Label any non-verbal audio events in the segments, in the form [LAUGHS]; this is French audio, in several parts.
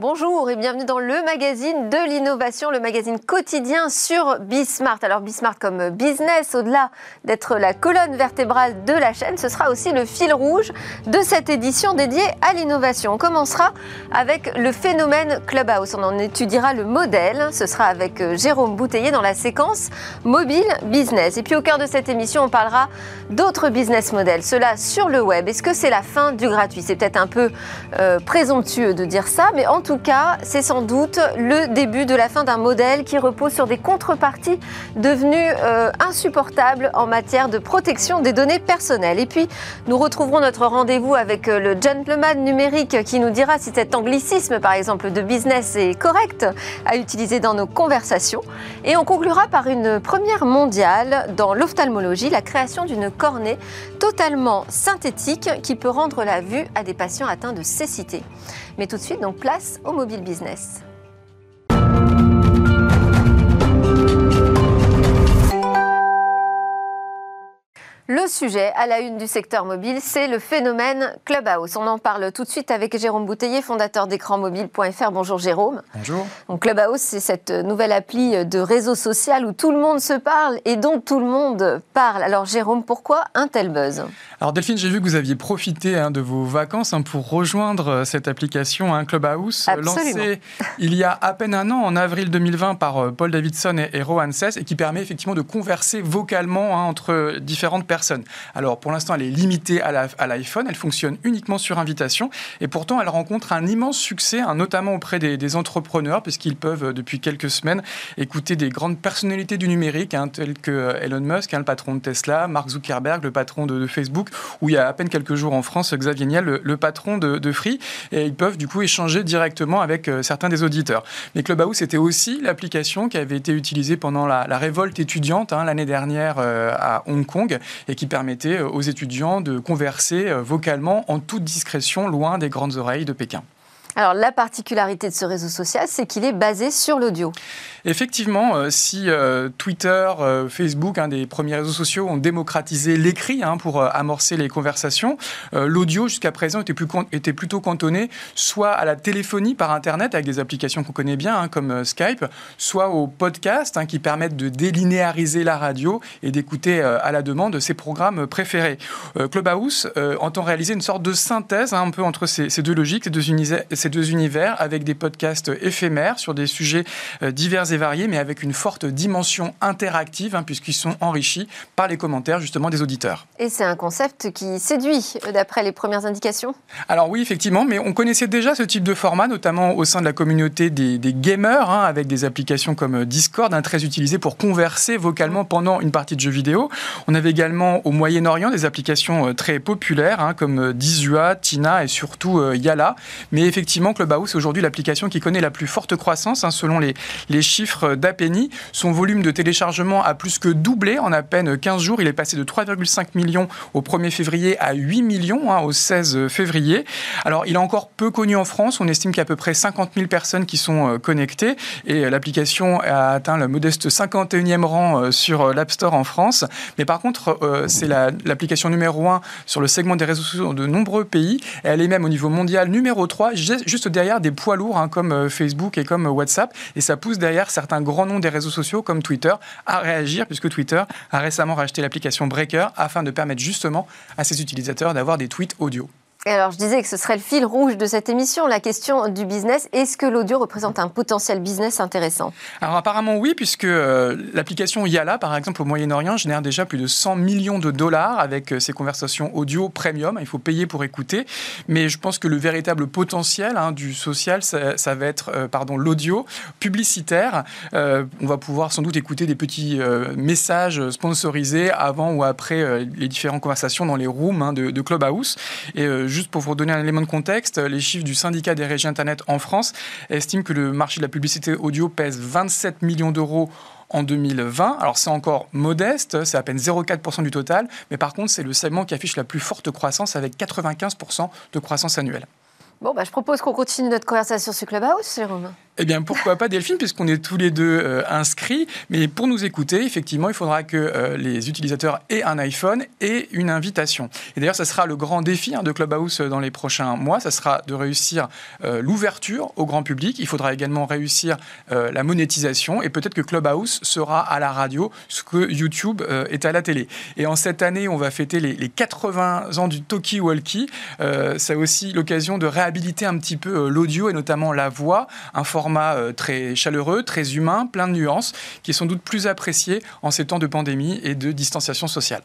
Bonjour et bienvenue dans le magazine de l'innovation, le magazine quotidien sur Bismart. Alors Bismart comme business, au-delà d'être la colonne vertébrale de la chaîne, ce sera aussi le fil rouge de cette édition dédiée à l'innovation. On commencera avec le phénomène Clubhouse. On en étudiera le modèle. Ce sera avec euh, Jérôme Bouteiller dans la séquence mobile business. Et puis au cœur de cette émission, on parlera d'autres business models. Cela sur le web. Est-ce que c'est la fin du gratuit? C'est peut-être un peu euh, présomptueux de dire ça, mais en tout cas, c'est sans doute le début de la fin d'un modèle qui repose sur des contreparties devenues euh, insupportables en matière de protection des données personnelles. Et puis, nous retrouverons notre rendez-vous avec euh, le gentleman numérique qui nous dira si cet anglicisme, par exemple, de business est correct à utiliser dans nos conversations. Et on conclura par une première mondiale dans l'ophtalmologie, la création d'une cornée totalement synthétique qui peut rendre la vue à des patients atteints de cécité. Mais tout de suite, donc place au mobile business. Le sujet à la une du secteur mobile, c'est le phénomène Clubhouse. On en parle tout de suite avec Jérôme Bouteiller, fondateur d'écranmobile.fr. Bonjour Jérôme. Bonjour. Donc Clubhouse, c'est cette nouvelle appli de réseau social où tout le monde se parle et dont tout le monde parle. Alors Jérôme, pourquoi un tel buzz? Alors Delphine, j'ai vu que vous aviez profité hein, de vos vacances hein, pour rejoindre euh, cette application hein, Clubhouse, lancée il y a à peine un an, en avril 2020, par euh, Paul Davidson et, Rohan Sess, et qui permet effectivement de converser vocalement entre différentes personnes alors pour l'instant, elle est limitée à l'iPhone, elle fonctionne uniquement sur invitation. Et pourtant elle rencontre un immense succès, hein, notamment auprès des, entrepreneurs, puisqu'ils peuvent euh, depuis quelques semaines écouter des grandes personnalités du numérique, hein, telles que euh, Elon Musk, hein, le patron de Tesla, Mark Zuckerberg, le patron de, Facebook, ou il y a à peine quelques jours en France, Xavier Niel, le, patron de, Free, et ils peuvent du coup échanger directement avec euh, certains des auditeurs. Mais Clubhouse était aussi l'application qui avait été utilisée pendant la, révolte étudiante l'année dernière à Hong Kong et qui permettait euh, aux étudiants de converser euh, vocalement en toute discrétion, loin des grandes oreilles de Pékin. Alors la particularité de ce réseau social, c'est qu'il est basé sur l'audio. Effectivement, euh, si euh, Twitter, euh, Facebook, un des premiers réseaux sociaux, ont démocratisé l'écrit hein, pour amorcer les conversations, l'audio jusqu'à présent était, plutôt cantonné soit à la téléphonie par Internet avec des applications qu'on connaît bien hein, comme Skype, soit au podcast hein, qui permettent de délinéariser la radio et d'écouter à la demande ses programmes préférés. Clubhouse entend réaliser une sorte de synthèse un peu entre ces, deux logiques, ces deux univers avec des podcasts éphémères sur des sujets divers et variés, mais avec une forte dimension interactive, hein, puisqu'ils sont enrichis par les commentaires justement des auditeurs. Et c'est un concept qui séduit, euh, d'après les premières indications Alors oui, effectivement, mais on connaissait déjà ce type de format, notamment au sein de la communauté des, gamers, hein, avec des applications comme euh, Discord, hein, très utilisées pour converser vocalement pendant une partie de jeux vidéo. On avait également au Moyen-Orient des applications euh, très populaires, comme Dizua, Tina et surtout Yala. Mais effectivement, Clubhouse est aujourd'hui l'application qui connaît la plus forte croissance, selon les, les chiffres chiffre d'Apeni. Son volume de téléchargement a plus que doublé en à peine 15 jours. Il est passé de 3,5 millions au 1er février à 8 millions hein, au 16 février. Alors, il est encore peu connu en France. On estime qu'il y a à peu près 50 000 personnes qui sont euh, connectées et l'application a atteint le modeste 51e rang euh, sur euh, l'App Store en France. Mais par contre, c'est l'application numéro 1 sur le segment des réseaux sociaux de nombreux pays. elle est même au niveau mondial numéro 3, juste derrière des poids lourds hein, comme Facebook et comme WhatsApp. Et ça pousse derrière certains grands noms des réseaux sociaux comme Twitter à réagir, puisque Twitter a récemment racheté l'application Breaker afin de permettre justement à ses utilisateurs d'avoir des tweets audio alors, je disais que ce serait le fil rouge de cette émission, la question du business. Est-ce que l'audio représente un potentiel business intéressant? Alors, apparemment, oui, puisque euh, l'application Yala, par exemple, au Moyen-Orient, génère déjà plus de 100 millions de dollars avec euh, ses conversations audio premium. Il faut payer pour écouter. Mais je pense que le véritable potentiel hein, du social, ça, va être euh, pardon, l'audio publicitaire. on va pouvoir sans doute écouter des petits messages sponsorisés avant ou après les différentes conversations dans les rooms hein, de, de Clubhouse. Et juste pour vous donner un élément de contexte, les chiffres du syndicat des régies Internet en France estiment que le marché de la publicité audio pèse 27 millions d'euros en 2020. Alors c'est encore modeste, c'est à peine 0,4% du total, mais par contre c'est le segment qui affiche la plus forte croissance avec 95% de croissance annuelle. Bon, bah, je propose qu'on continue notre conversation sur Clubhouse, Jérôme. Eh bien, pourquoi pas Delphine, puisqu'on est tous les deux euh, inscrits. Mais pour nous écouter, effectivement, il faudra que euh, les utilisateurs aient un iPhone et une invitation. Et d'ailleurs, ça sera le grand défi hein, de Clubhouse dans les prochains mois. Ça sera de réussir euh, l'ouverture au grand public. Il faudra également réussir la monétisation. Et peut-être que Clubhouse sera à la radio, ce que YouTube est à la télé. Et en cette année, on va fêter les, les 80 ans du Talkie Walkie. c'est aussi l'occasion de réhabiliter un petit peu l'audio et notamment la voix, un format format euh, très chaleureux, très humain, plein de nuances, qui est sans doute plus apprécié en ces temps de pandémie et de distanciation sociale.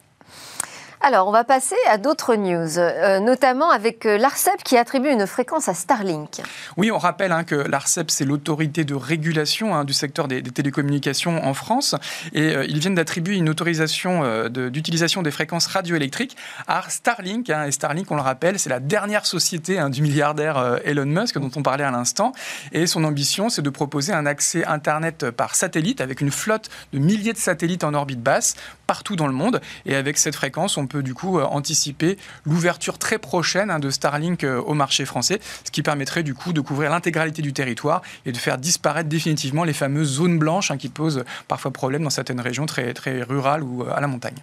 Alors, on va passer à d'autres news, euh, notamment avec euh, l'ARCEP qui attribue une fréquence à Starlink. Oui, on rappelle hein, que l'ARCEP, c'est l'autorité de régulation hein, du secteur des, télécommunications en France. Et euh, ils viennent d'attribuer une autorisation d'utilisation des fréquences radioélectriques à Starlink. Hein. et Starlink, on le rappelle, c'est la dernière société du milliardaire Elon Musk dont on parlait à l'instant. Et son ambition, c'est de proposer un accès Internet par satellite avec une flotte de milliers de satellites en orbite basse partout dans le monde. Et avec cette fréquence, on peut du coup euh, anticiper l'ouverture très prochaine hein, de Starlink euh, au marché français, ce qui permettrait du coup de couvrir l'intégralité du territoire et de faire disparaître définitivement les fameuses zones blanches hein, qui posent parfois problème dans certaines régions très, très rurales ou euh, à la montagne.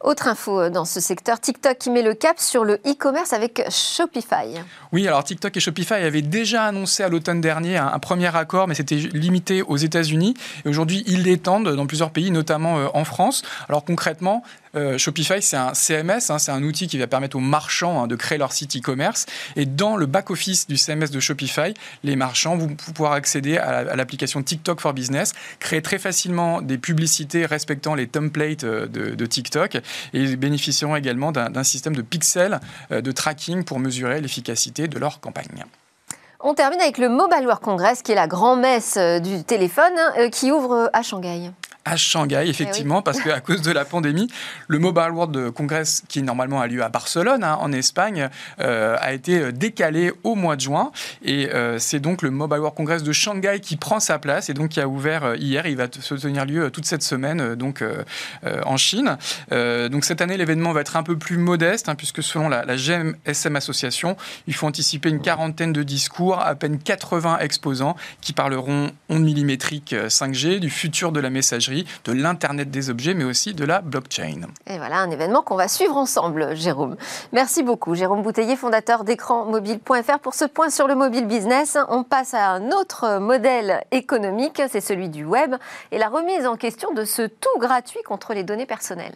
Autre info dans ce secteur, TikTok qui met le cap sur le e-commerce avec Shopify. Oui, alors TikTok et Shopify avaient déjà annoncé à l'automne dernier un, premier accord, mais c'était limité aux États-Unis. Et aujourd'hui, ils l'étendent dans plusieurs pays, notamment en France. Alors concrètement, euh, Shopify, c'est un CMS, hein, c'est un outil qui va permettre aux marchands hein, de créer leur site e-commerce. Et dans le back-office du CMS de Shopify, les marchands vont pouvoir accéder à l'application TikTok for Business, créer très facilement des publicités respectant les templates de, de TikTok et bénéficieront également d'un système de pixels euh, de tracking pour mesurer l'efficacité de leur campagne. On termine avec le Mobile World Congress, qui est la grand-messe euh, du téléphone, euh, qui ouvre à Shanghai à Shanghai, eh effectivement, parce qu'à cause de la pandémie, le Mobile World Congress, qui normalement a lieu à Barcelone, hein, en Espagne, euh, a été décalé au mois de juin. Et euh, c'est donc le Mobile World Congress de Shanghai qui prend sa place et donc qui a ouvert euh, hier. Il va se tenir lieu toute cette semaine donc en Chine. donc cette année, l'événement va être un peu plus modeste, hein, puisque selon la, la GMSM Association, il faut anticiper une quarantaine de discours, à peine 80 exposants qui parleront ondes millimétriques 5G, du futur de la messagerie de l'Internet des objets, mais aussi de la blockchain. Et voilà un événement qu'on va suivre ensemble, Jérôme. Merci beaucoup, Jérôme Bouteiller, fondateur d'écranmobile.fr. Pour ce point sur le mobile business, on passe à un autre modèle économique, c'est celui du web et la remise en question de ce tout gratuit contre les données personnelles.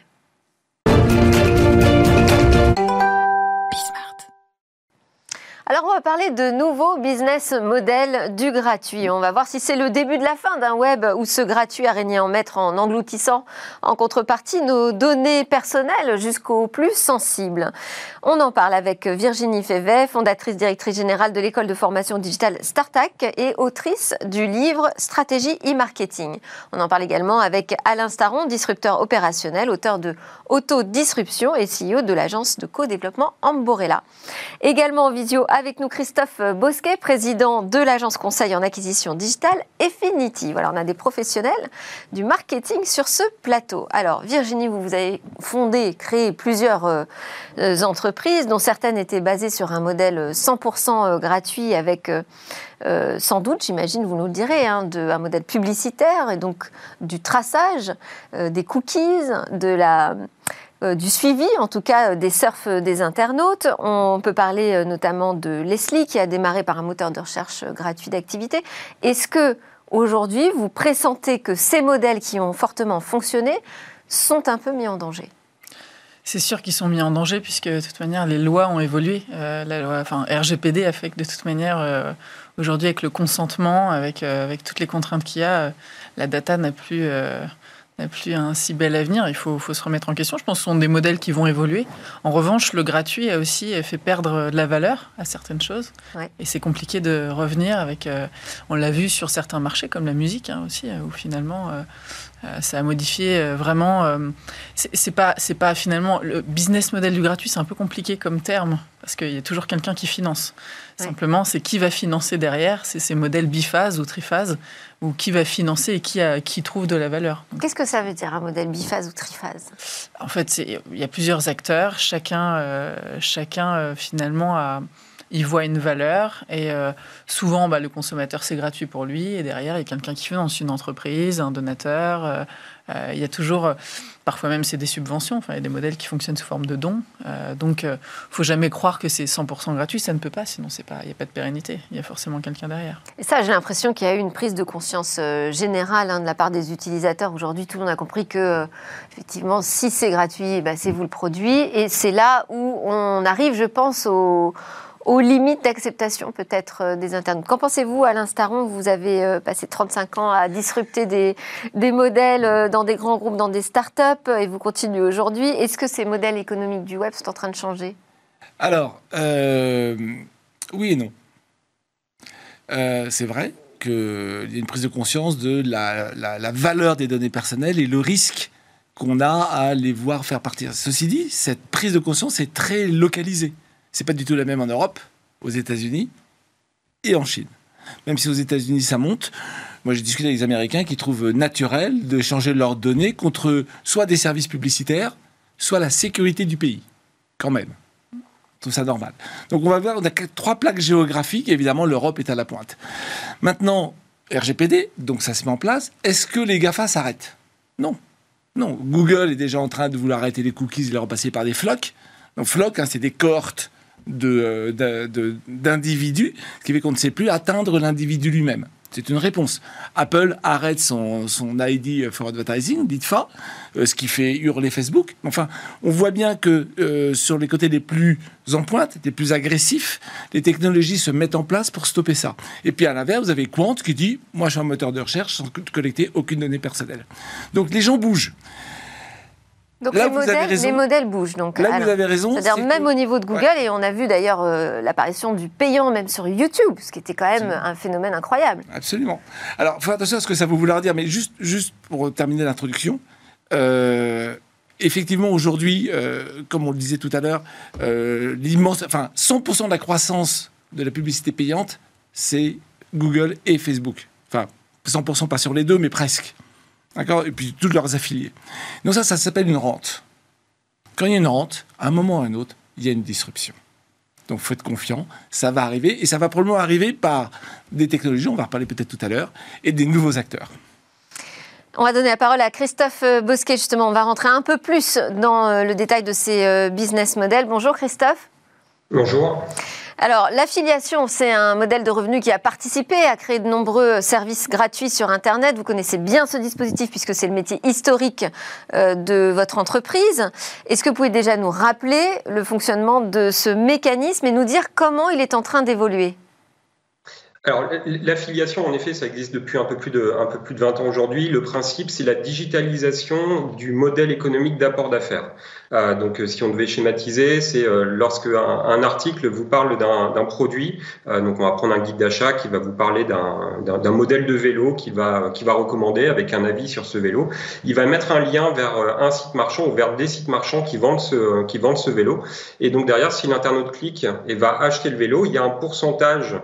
Alors on va parler de nouveaux business models du gratuit. On va voir si c'est le début de la fin d'un web où ce gratuit a régné en maître en engloutissant en contrepartie nos données personnelles jusqu'aux plus sensibles. On en parle avec Virginie Févet, fondatrice directrice générale de l'école de formation digitale Startac et autrice du livre Stratégie e-marketing. On en parle également avec Alain Staron, disrupteur opérationnel, auteur de Autodisruption et CEO de l'agence de co-développement Amborella. Également en visio avec nous Christophe Bosquet, président de l'agence conseil en acquisition digitale Effinity. Voilà, on a des professionnels du marketing sur ce plateau. Alors Virginie, vous, vous avez fondé, créé plusieurs euh, entreprises, dont certaines étaient basées sur un modèle 100% euh, gratuit avec euh, sans doute, j'imagine, vous nous le direz, hein, un modèle publicitaire et donc du traçage, des cookies, de la du suivi, en tout cas euh, des surfs des internautes. On peut parler euh, notamment de Leslie qui a démarré par un moteur de recherche gratuit d'activité. Est-ce que aujourd'hui vous pressentez que ces modèles qui ont fortement fonctionné sont un peu mis en danger? C'est sûr qu'ils sont mis en danger puisque de toute manière les lois ont évolué. la loi, enfin RGPD a fait que de toute manière aujourd'hui avec le consentement, avec avec toutes les contraintes qu'il y a, la data n'a plus n'a plus un si bel avenir. Il faut, faut, se remettre en question. Je pense que ce sont des modèles qui vont évoluer. En revanche, le gratuit a aussi fait perdre de la valeur à certaines choses. Et c'est compliqué de revenir avec. Euh, on l'a vu sur certains marchés, comme la musique hein, aussi, où finalement. Euh, euh, ça a modifié vraiment. c'est pas, c'est pas finalement le business model du gratuit, c'est un peu compliqué comme terme parce qu'il y a toujours quelqu'un qui finance. Simplement, c'est qui va financer derrière, c'est ces modèles biphase ou triphase ou qui va financer et qui, a, qui trouve de la valeur. Qu'est-ce que ça veut dire un modèle biphase ou triphase? En fait, il y a plusieurs acteurs, chacun, euh, chacun euh, finalement a, il voit une valeur et souvent bah, le consommateur c'est gratuit pour lui et derrière il y a quelqu'un qui finance une entreprise, un donateur. Il y a toujours Parfois même, c'est des subventions. Enfin, il y a des modèles qui fonctionnent sous forme de dons. Euh, donc, il euh, faut jamais croire que c'est 100% gratuit. Ça ne peut pas, sinon il n'y a pas de pérennité. Il y a forcément quelqu'un derrière. Et ça, j'ai l'impression qu'il y a eu une prise de conscience euh, générale hein, de la part des utilisateurs. Aujourd'hui, tout le monde a compris que, effectivement, si c'est gratuit, bah, c'est vous le produit. Et c'est là où on arrive, je pense, au aux limites d'acceptation peut-être euh, des internautes. Qu'en pensez-vous, Alain Staron Vous avez euh, passé 35 ans à disrupter des, modèles euh, dans des grands groupes, dans des startups, et vous continuez aujourd'hui? Est-ce que ces modèles économiques du web sont en train de changer? Alors, oui et non. c'est vrai qu'il y a une prise de conscience de la, la valeur des données personnelles et le risque qu'on a à les voir faire partir. Ceci dit, cette prise de conscience est très localisée. C'est pas du tout la même en Europe, aux États-Unis et en Chine. Même si aux États-Unis ça monte, moi j'ai discuté avec les Américains qui trouvent naturel de changer leurs données contre soit des services publicitaires, soit la sécurité du pays, quand même. Tout ça normal. Donc on va voir, on a trois plaques géographiques, évidemment l'Europe est à la pointe. Maintenant, RGPD, donc ça se met en place. Est-ce que les GAFA s'arrêtent? Non. Non. Google est déjà en train de vouloir arrêter les cookies et les repasser par des flocs. Donc flocs, hein, c'est des cohortes d'individus, de, d'individus, ce qui fait qu'on ne sait plus atteindre l'individu lui-même. C'est une réponse. Apple arrête son, son ID for Advertising, DITFA, euh, ce qui fait hurler Facebook. Enfin, on voit bien que euh, sur les côtés les plus en pointe, les plus agressifs, les technologies se mettent en place pour stopper ça. Et puis à l'inverse, vous avez Quant qui dit Moi, je suis un moteur de recherche sans collecter aucune donnée personnelle. Donc les gens bougent. Donc les, modèles, bougent. Donc, là, vous avez raison. C'est-à-dire même au niveau de Google, et on a vu d'ailleurs euh, l'apparition du payant même sur YouTube, ce qui était quand même un phénomène incroyable. Absolument. Alors, faut attention à ce que ça veut vouloir dire, mais juste, juste pour terminer l'introduction, euh, effectivement, aujourd'hui, euh, comme on le disait tout à l'heure, l'immense, enfin, 100% de la croissance de la publicité payante, c'est Google et Facebook. Enfin, 100% pas sur les deux, mais presque. D'accord Et puis tous leurs affiliés. Donc ça, ça s'appelle une rente. Quand il y a une rente, à un moment ou à un autre, il y a une disruption. Donc faut être confiant, ça va arriver, et ça va probablement arriver par des technologies, on va en reparler peut-être tout à l'heure, et des nouveaux acteurs. On va donner la parole à Christophe Bosquet, justement. On va rentrer un peu plus dans euh, le détail de ces euh, business models. Bonjour Christophe. Bonjour. Alors, l'affiliation, c'est un modèle de revenu qui a participé à créer de nombreux services gratuits sur Internet. Vous connaissez bien ce dispositif puisque c'est le métier historique euh, de votre entreprise. Est-ce que vous pouvez déjà nous rappeler le fonctionnement de ce mécanisme et nous dire comment il est en train d'évoluer? Alors, l'affiliation, en effet, ça existe depuis un peu plus de, un peu plus de 20 ans aujourd'hui. Le principe, c'est la digitalisation du modèle économique d'apport d'affaires. Euh, donc, euh, si on devait schématiser, c'est euh, lorsque un, article vous parle d'un produit, euh, donc on va prendre un guide d'achat qui va vous parler d'un modèle de vélo qui va, qui va recommander avec un avis sur ce vélo. Il va mettre un lien vers un site marchand ou vers des sites marchands qui vendent ce, qui vendent ce vélo. Et donc derrière, si l'internaute clique et va acheter le vélo, il y a un pourcentage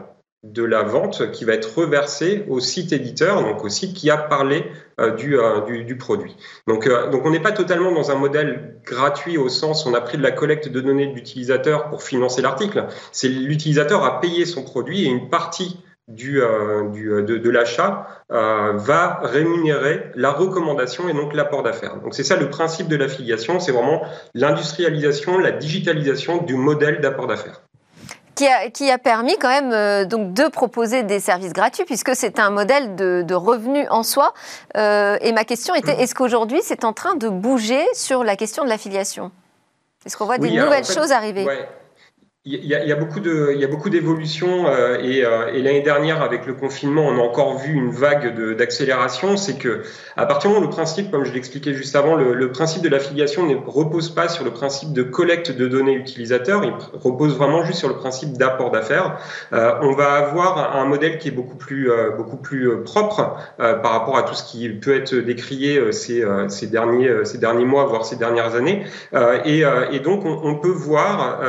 de la vente qui va être reversée au site éditeur, donc au site qui a parlé euh, euh, du, du, produit. Donc, euh, donc on n'est pas totalement dans un modèle gratuit au sens où on a pris de la collecte de données de l'utilisateur pour financer l'article. C'est l'utilisateur a payé son produit et une partie du, du de l'achat va rémunérer la recommandation et donc l'apport d'affaires. Donc c'est ça le principe de l'affiliation, c'est vraiment l'industrialisation, la digitalisation du modèle d'apport d'affaires qui a, permis quand même euh, donc de proposer des services gratuits puisque c'est un modèle de, de revenu en soi. Euh, et ma question était est-ce qu'aujourd'hui c'est en train de bouger sur la question de l'affiliation? Est-ce qu'on voit des nouvelles choses arriver? Il y, a, beaucoup de, il y a beaucoup d'évolutions euh, et, euh, et l'année dernière avec le confinement, on a encore vu une vague d'accélération. C'est que à partir du moment où le principe, comme je l'expliquais juste avant, le, principe de l'affiliation ne repose pas sur le principe de collecte de données utilisateurs, il repose vraiment juste sur le principe d'apport d'affaires. Euh, on va avoir un modèle qui est beaucoup plus, beaucoup plus propre par rapport à tout ce qui peut être décrié ces, derniers, ces derniers mois, voire ces dernières années. et, donc on, on peut voir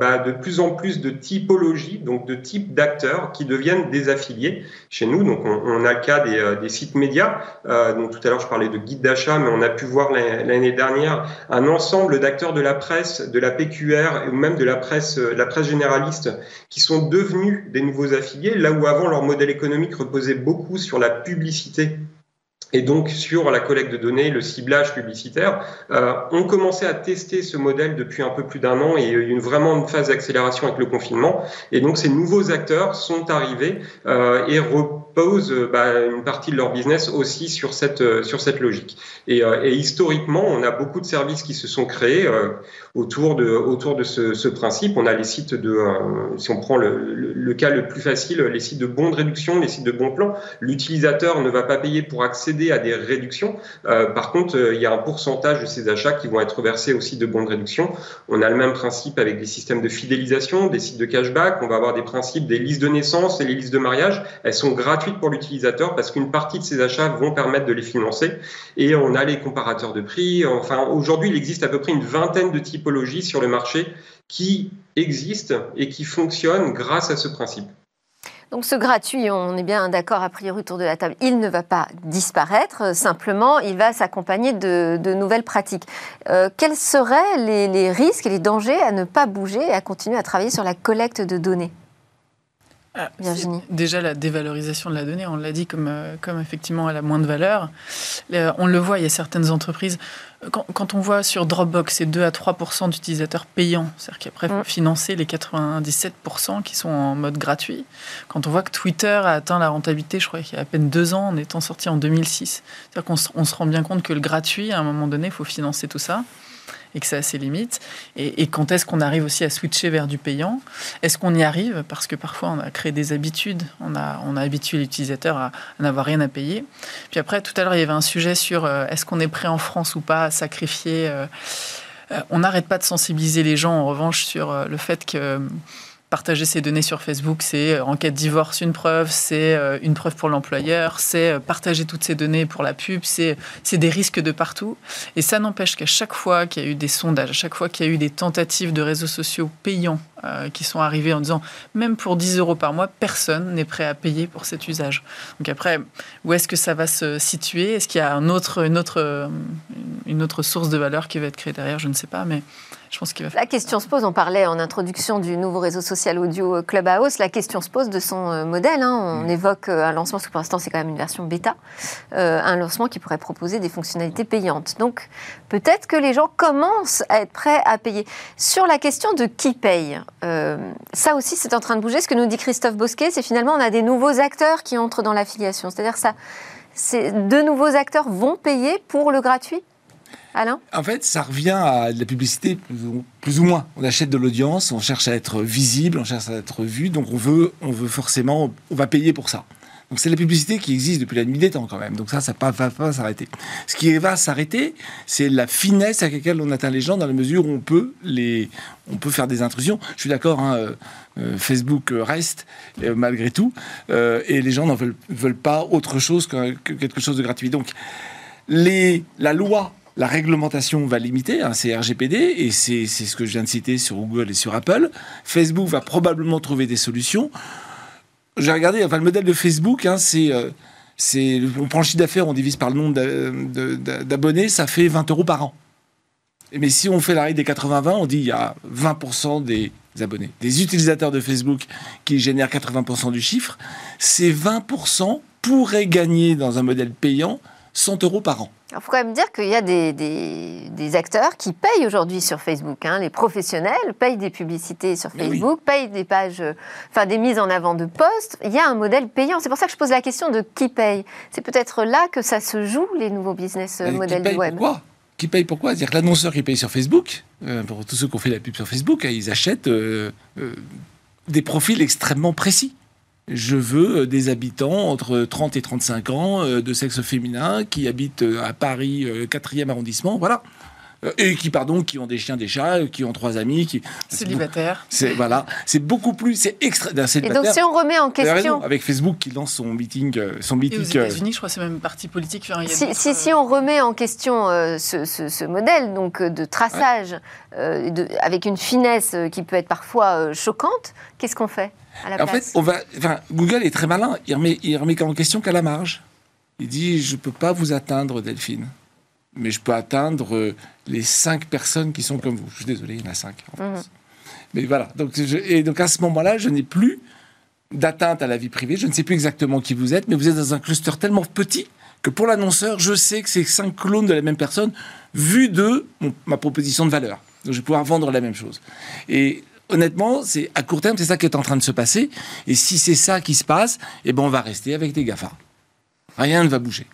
bah, de plus en plus de typologies, donc de types d'acteurs qui deviennent des affiliés chez nous. Donc on, a le cas des, des sites médias. donc tout à l'heure je parlais de guides d'achat, mais on a pu voir l'année dernière un ensemble d'acteurs de la presse, de la PQR ou même de la presse, la presse généraliste qui sont devenus des nouveaux affiliés, là où avant leur modèle économique reposait beaucoup sur la publicité et donc sur la collecte de données, le ciblage publicitaire. Euh, on commençait à tester ce modèle depuis un peu plus d'un an et une, vraiment une phase d'accélération avec le confinement. Et donc ces nouveaux acteurs sont arrivés euh, et reposent bah, une partie de leur business aussi sur cette, euh, sur cette logique. Et, euh, historiquement, on a beaucoup de services qui se sont créés euh, autour de, autour de ce, principe. On a les sites de, si on prend le, le, cas le plus facile, les sites de bons de réduction, les sites de bons plans. L'utilisateur ne va pas payer pour accéder à des réductions. Euh, par contre, euh, il y a un pourcentage de ces achats qui vont être versés aussi de bons de réduction. On a le même principe avec des systèmes de fidélisation, des sites de cashback. On va avoir des principes des listes de naissance et les listes de mariage. Elles sont gratuites pour l'utilisateur parce qu'une partie de ces achats vont permettre de les financer. Et on a les comparateurs de prix. Enfin, aujourd'hui, il existe à peu près une vingtaine de typologies sur le marché qui existent et qui fonctionnent grâce à ce principe. Donc ce gratuit, on est bien d'accord a priori autour de la table, il ne va pas disparaître, simplement il va s'accompagner de, nouvelles pratiques. Euh, quels seraient les, risques et les dangers à ne pas bouger et à continuer à travailler sur la collecte de données? Ah, Déjà, la dévalorisation de la donnée, on l'a dit, comme, euh, comme effectivement elle a moins de valeur. Euh, on le voit, il y a certaines entreprises quand, on voit sur Dropbox, c'est 2 à 3% d'utilisateurs payants, c'est-à-dire qu'après, il faut mm. financer les 97% qui sont en mode gratuit. Quand on voit que Twitter a atteint la rentabilité, je crois qu'il y a à peine deux ans, en étant sorti en 2006. C'est-à-dire qu'on se rend bien compte que le gratuit, à un moment donné, il faut financer tout ça et que ça a ses limites. Et, quand est-ce qu'on arrive aussi à switcher vers du payant? Est-ce qu'on y arrive? Parce que parfois, on a créé des habitudes, on a, on a habitué l'utilisateur à, n'avoir rien à payer. Puis après, tout à l'heure, il y avait un sujet sur euh, est-ce qu'on est prêt en France ou pas à sacrifier. Euh, euh, on n'arrête pas de sensibiliser les gens, en revanche, sur le fait que partager ses données sur Facebook, c'est euh, en cas de divorce une preuve, c'est euh, une preuve pour l'employeur, c'est euh, partager toutes ces données pour la pub, c'est des risques de partout. Et ça n'empêche qu'à chaque fois qu'il y a eu des sondages, à chaque fois qu'il y a eu des tentatives de réseaux sociaux payants qui sont arrivés en disant même pour 10 euros par mois, personne n'est prêt à payer pour cet usage. Donc après, où est-ce que ça va se situer? Est-ce qu'il y a un autre, une, autre, une autre source de valeur qui va être créée derrière? Je ne sais pas, mais je pense qu'il va La question se pose, on parlait en introduction du nouveau réseau social audio Clubhouse, la question se pose de son euh, modèle. Hein. On mm. évoque euh, un lancement, parce que pour l'instant c'est quand même une version bêta, euh, un lancement qui pourrait proposer des fonctionnalités payantes. Donc peut-être que les gens commencent à être prêts à payer. Sur la question de qui paye, ça aussi c'est en train de bouger. Ce que nous dit Christophe Bosquet, c'est finalement on a des nouveaux acteurs qui entrent dans l'affiliation. C'est-à-dire ça, de nouveaux acteurs vont payer pour le gratuit? En fait, ça revient à la publicité, plus ou moins. On achète de l'audience, on cherche à être visible, on cherche à être vu, donc on veut, on veut forcément, on va payer pour ça. Donc c'est la publicité qui existe depuis la nuit des temps quand même. Donc ça, ça ne va pas s'arrêter. Ce qui va s'arrêter, c'est la finesse à laquelle on atteint les gens dans la mesure où on peut, les, on peut faire des intrusions. Je suis d'accord, hein, euh, euh, Facebook reste malgré tout, euh, et les gens n'en veulent, pas autre chose que, que, quelque chose de gratuit. Donc la loi la réglementation va limiter, hein, c'est RGPD, et c'est ce que je viens de citer sur Google et sur Apple. Facebook va probablement trouver des solutions. J'ai regardé, enfin, le modèle de Facebook, hein, c'est. Euh, on prend le chiffre d'affaires, on divise par le nombre d'abonnés, ça fait 20 euros par an. Mais si on fait la règle des 80-20, on dit il y a 20% des abonnés, des utilisateurs de Facebook qui génèrent 80% du chiffre. Ces 20% pourraient gagner dans un modèle payant 100 euros par an. Il faut quand même dire qu'il y a des, acteurs qui payent aujourd'hui sur Facebook. Hein. Les professionnels payent des publicités sur Facebook, payent des pages, enfin des mises en avant de posts. Il y a un modèle payant. C'est pour ça que je pose la question de qui paye. C'est peut-être là que ça se joue, les nouveaux business models du web. Pourquoi? Qui paye pourquoi? C'est-à-dire que l'annonceur qui paye sur Facebook, euh, pour tous ceux qui ont fait la pub sur Facebook, ils achètent euh, euh, des profils extrêmement précis je veux euh, des habitants entre 30 et 35 ans euh, de sexe féminin qui habitent euh, à Paris, 4e arrondissement. Voilà. et qui, pardon, qui ont des chiens, des chats, qui ont trois amis, qui célibataires. C'est voilà, c'est beaucoup plus, c'est extra. Et donc si on remet en question, avec Facebook qui lance son meeting, son meeting. Et aux États-Unis, je crois, c'est même parti politique. si, si, si, on remet en question ce, ce, modèle donc de traçage de, avec une finesse qui peut être parfois choquante, qu'est-ce qu'on fait? À la En fait, on va, enfin, Google est très malin. Il remet, il remet en question qu'à la marge. Il dit, je peux pas vous atteindre, Delphine mais je peux atteindre euh, les cinq personnes qui sont comme vous. Je suis désolé, il y en a cinq en France. Mhm. Mais voilà. Donc, et donc à ce moment-là, je n'ai plus d'atteinte à la vie privée. Je ne sais plus exactement qui vous êtes, mais vous êtes dans un cluster tellement petit que pour l'annonceur, je sais que c'est cinq clones de la même personne vu de ma proposition de valeur. Donc je vais pouvoir vendre la même chose. Et honnêtement, c'est à court terme, c'est ça qui est en train de se passer. Et si c'est ça qui se passe, eh ben on va rester avec des GAFA. Rien ne va bouger.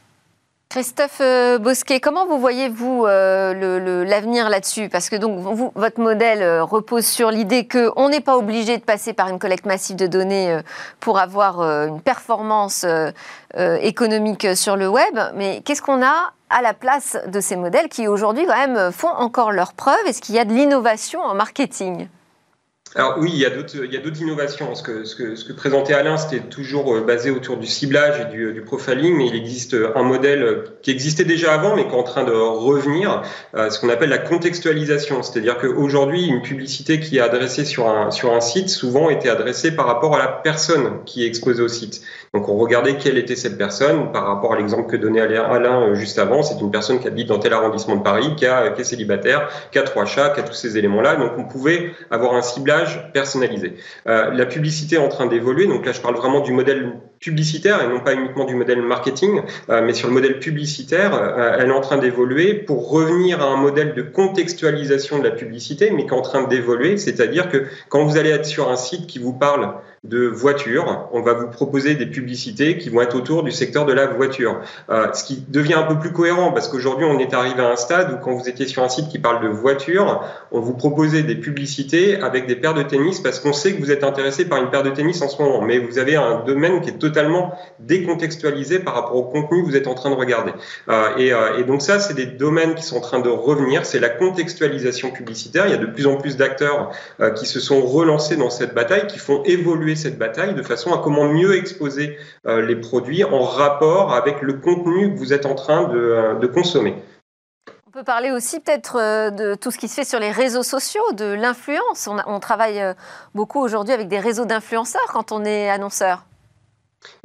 Christophe euh, Bosquet, comment vous voyez-vous euh, l'avenir là-dessus? Parce que donc votre modèle euh, repose sur l'idée qu'on n'est pas obligé de passer par une collecte massive de données pour avoir une performance économique sur le web. Mais qu'est-ce qu'on a à la place de ces modèles qui aujourd'hui quand même font encore leurs preuves? Est-ce qu'il y a de l'innovation en marketing? Alors oui, il y a d'autres, innovations. Ce que, présentait Alain, c'était toujours euh, basé autour du ciblage et du, du, profiling, mais il existe un modèle qui existait déjà avant, mais qui est en train de revenir, euh, ce qu'on appelle la contextualisation. C'est-à-dire qu'aujourd'hui, une publicité qui est adressée sur un, site, souvent était adressée par rapport à la personne qui est exposée au site. Donc on regardait quelle était cette personne par rapport à l'exemple que donnait Alain euh, juste avant. C'est une personne qui habite dans tel arrondissement de Paris, qui est célibataire, qui a trois chats, qui a tous ces éléments-là. Donc on pouvait avoir un ciblage personnalisé. Euh, la publicité est en train d'évoluer. Donc là, je parle vraiment du modèle publicitaire et non pas uniquement du modèle marketing, euh, mais sur le modèle publicitaire, euh, elle est en train d'évoluer pour revenir à un modèle de contextualisation de la publicité, mais qui est en train d'évoluer. C'est-à-dire que quand vous allez être sur un site qui vous parle de voiture, on va vous proposer des publicités qui vont être autour du secteur de la voiture. Euh, ce qui devient un peu plus cohérent parce qu'aujourd'hui on est arrivé à un stade où quand vous étiez sur un site qui parle de voiture, on vous proposait des publicités avec des paires de tennis parce qu'on sait que vous êtes intéressé par une paire de tennis en ce moment, mais vous avez un domaine qui est totalement décontextualisé par rapport au contenu que vous êtes en train de regarder. Euh, et, euh, et, donc ça, c'est des domaines qui sont en train de revenir, c'est la contextualisation publicitaire. Il y a de plus en plus d'acteurs euh, qui se sont relancés dans cette bataille, qui font évoluer cette bataille de façon à comment mieux exposer les produits en rapport avec le contenu que vous êtes en train de, consommer. On peut parler aussi peut-être de tout ce qui se fait sur les réseaux sociaux, de l'influence. on, travaille beaucoup aujourd'hui avec des réseaux d'influenceurs quand on est annonceur.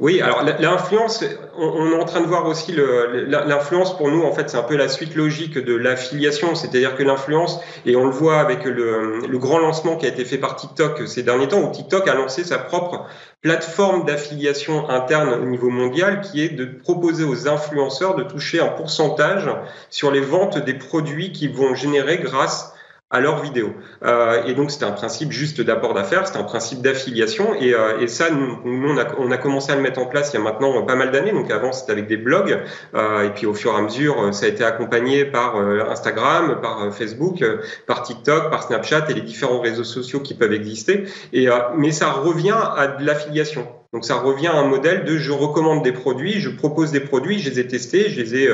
Oui, alors l'influence, on, est en train de voir aussi l'influence pour nous, en fait, c'est un peu la suite logique de l'affiliation, c'est-à-dire que l'influence, et on le voit avec le, grand lancement qui a été fait par TikTok ces derniers temps, où TikTok a lancé sa propre plateforme d'affiliation interne au niveau mondial, qui est de proposer aux influenceurs de toucher un pourcentage sur les ventes des produits qu'ils vont générer grâce à leur vidéo. Euh, et donc c'était un principe juste d'apport d'affaires, c'était un principe d'affiliation. Et, euh, et, ça, nous, on, a, on, a, commencé à le mettre en place il y a maintenant pas mal d'années. Donc avant, c'était avec des blogs. Euh, et puis au fur et à mesure, ça a été accompagné par euh, Instagram, par euh, Facebook, par TikTok, par Snapchat et les différents réseaux sociaux qui peuvent exister. Et, mais ça revient à de l'affiliation. Donc ça revient à un modèle de je recommande des produits, je propose des produits, je les ai testés, je les ai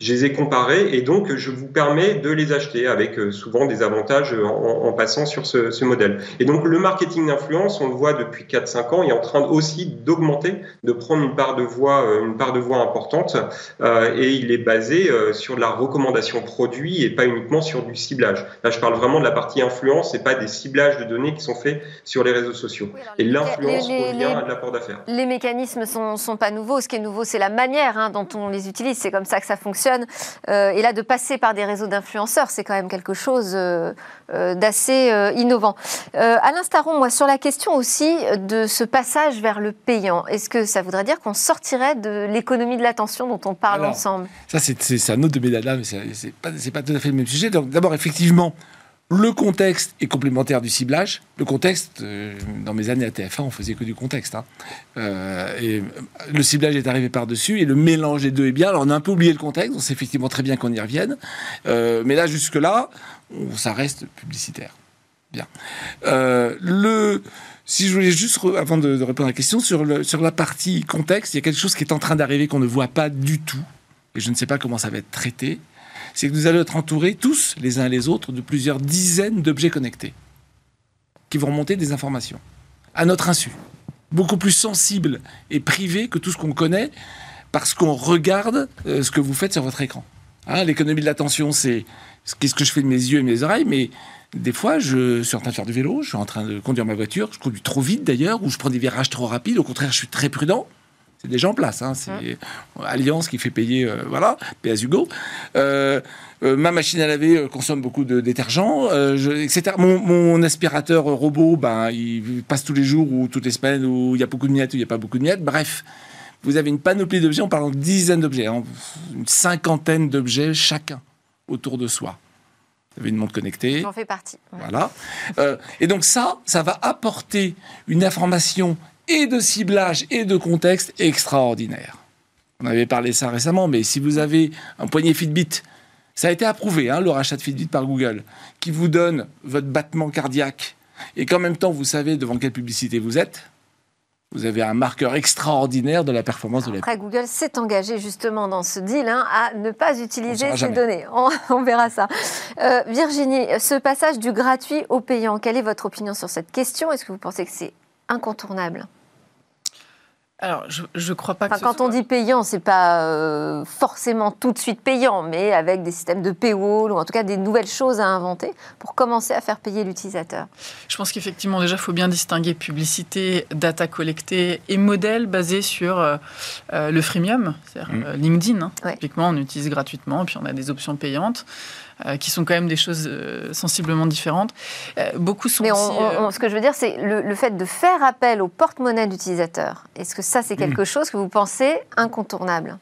je les ai comparés et donc je vous permets de les acheter avec euh, souvent des avantages en, passant sur ce, modèle. Et donc le marketing d'influence, on le voit depuis 4-5 ans, est en train aussi d'augmenter, de prendre une part de voix, euh, une part de voix importante euh, et il est basé sur la recommandation produit et pas uniquement sur du ciblage. Là, je parle vraiment de la partie influence et pas des ciblages de données qui sont faits sur les réseaux sociaux. et l'influence revient à de d'affaires. Les mécanismes sont, sont pas nouveaux. Ce qui est nouveau, c'est la manière hein, dont on les utilise. C'est comme ça que ça fonctionne. Euh, et là, de passer par des réseaux d'influenceurs, c'est quand même quelque chose euh, euh, d'assez innovant. Alain Staron, moi, sur la question aussi de ce passage vers le payant, est-ce que ça voudrait dire qu'on sortirait de l'économie de l'attention dont on parle ensemble? Ça, c'est un autre de mes mais c'est pas, pas tout à fait le même sujet. D'abord, effectivement, le contexte est complémentaire du ciblage. Le contexte, euh, dans mes années à TF1, on faisait que du contexte. Hein. Euh, et le ciblage est arrivé par-dessus et le mélange des deux est bien. Alors on a un peu oublié le contexte, on sait effectivement très bien qu'on y revienne. Euh, mais là, jusque-là, ça reste publicitaire. Bien. si je voulais juste, avant de, répondre à la question, sur la partie contexte, il y a quelque chose qui est en train d'arriver qu'on ne voit pas du tout. Et je ne sais pas comment ça va être traité c'est que nous allons être entourés tous, les uns les autres, de plusieurs dizaines d'objets connectés qui vont remonter des informations à notre insu, beaucoup plus sensibles et privés que tout ce qu'on connaît parce qu'on regarde euh, ce que vous faites sur votre écran. Hein, l'économie de l'attention, c'est qu'est-ce que je fais de mes yeux et mes oreilles, mais des fois, je suis en train de faire du vélo, je suis en train de conduire ma voiture, je conduis trop vite d'ailleurs, ou je prends des virages trop rapides. Au contraire, je suis très prudent. C'est déjà en place. Hein. C'est Alliance qui fait payer, euh, voilà, pay as you euh, ma machine à laver consomme beaucoup de détergent, etc. Mon, aspirateur robot, ben, il passe tous les jours ou toutes les semaines où il y a beaucoup de miettes ou il n'y a pas beaucoup de miettes. Bref, vous avez une panoplie d'objets, on parle de dizaines d'objets, hein, une cinquantaine d'objets chacun autour de soi. Vous avez une montre connectée. J'en fais partie. Voilà. Euh, et donc ça, ça va apporter une information et de ciblage et de contexte extraordinaire. On avait parlé ça récemment, mais si vous avez un poignet Fitbit, ça a été approuvé, hein, le rachat de Fitbit par Google, qui vous donne votre battement cardiaque et qu'en même temps vous savez devant quelle publicité vous êtes, vous avez un marqueur extraordinaire de la performance de la Après, Google s'est engagé justement dans ce deal hein, à ne pas utiliser ces données. [LAUGHS] On, verra ça. Euh, Virginie, ce passage du gratuit au payant, quelle est votre opinion sur cette question? Est-ce que vous pensez que c'est incontournable? Alors, je, ne crois pas que. quand on dit payant, c'est pas euh, forcément tout de suite payant, mais avec des systèmes de paywall ou en tout cas des nouvelles choses à inventer pour commencer à faire payer l'utilisateur. Je pense qu'effectivement, déjà, il faut bien distinguer publicité, data collectée et modèle basé sur euh, euh, le freemium, c'est-à-dire mmh. LinkedIn. Hein. Typiquement, on utilise gratuitement, puis on a des options payantes. Euh, qui sont quand même des choses euh, sensiblement différentes. Euh, beaucoup sont Mais ce que je veux dire, c'est le, fait de faire appel au porte-monnaie d'utilisateur. Est-ce que ça, c'est quelque hmm. chose que vous pensez incontournable?